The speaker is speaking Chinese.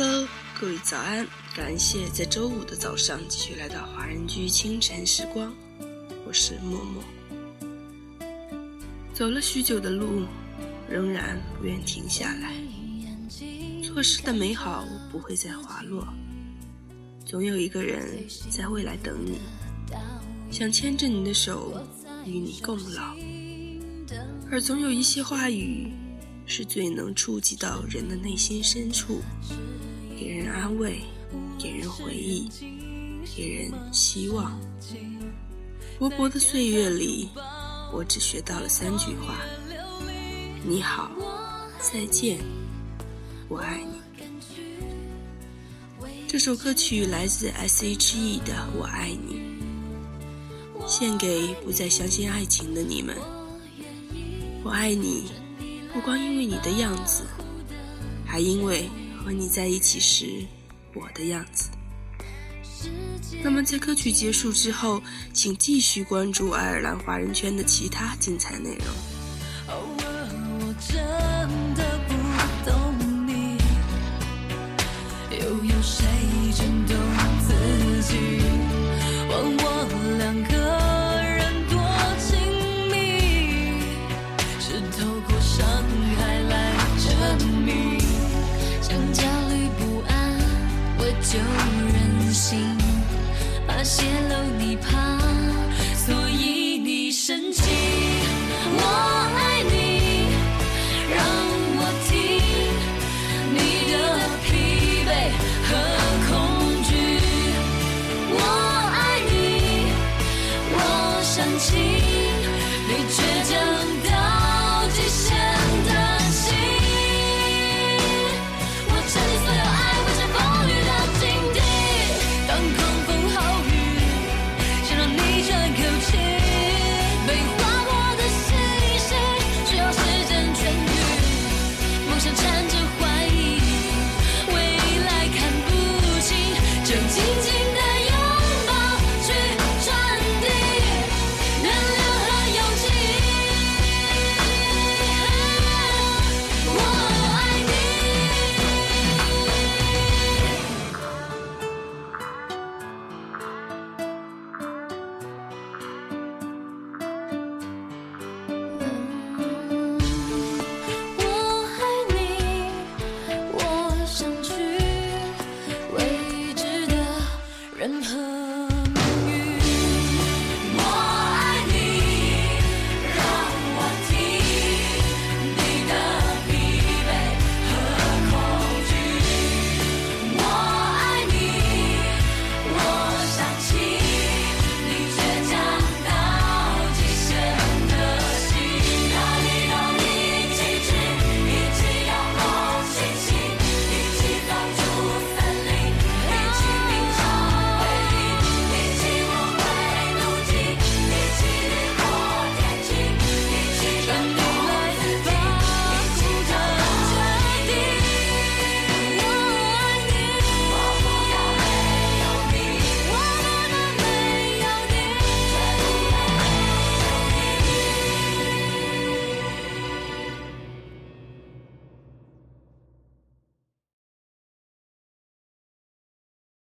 Hello，各位早安！感谢在周五的早上继续来到华人居清晨时光，我是默默。走了许久的路，仍然不愿停下来。错失的美好不会再滑落，总有一个人在未来等你，想牵着你的手与你共老。而总有一些话语。是最能触及到人的内心深处，给人安慰，给人回忆，给人希望。薄薄的岁月里，我只学到了三句话：你好，再见，我爱你。这首歌曲来自 S.H.E 的《我爱你》，献给不再相信爱情的你们。我爱你。不光因为你的样子，还因为和你在一起时我的样子。那么在歌曲结束之后，请继续关注爱尔兰华人圈的其他精彩内容。就任性怕泄露你怕所以你生气我爱你让我听你的疲惫和恐惧我爱你我想亲你倔强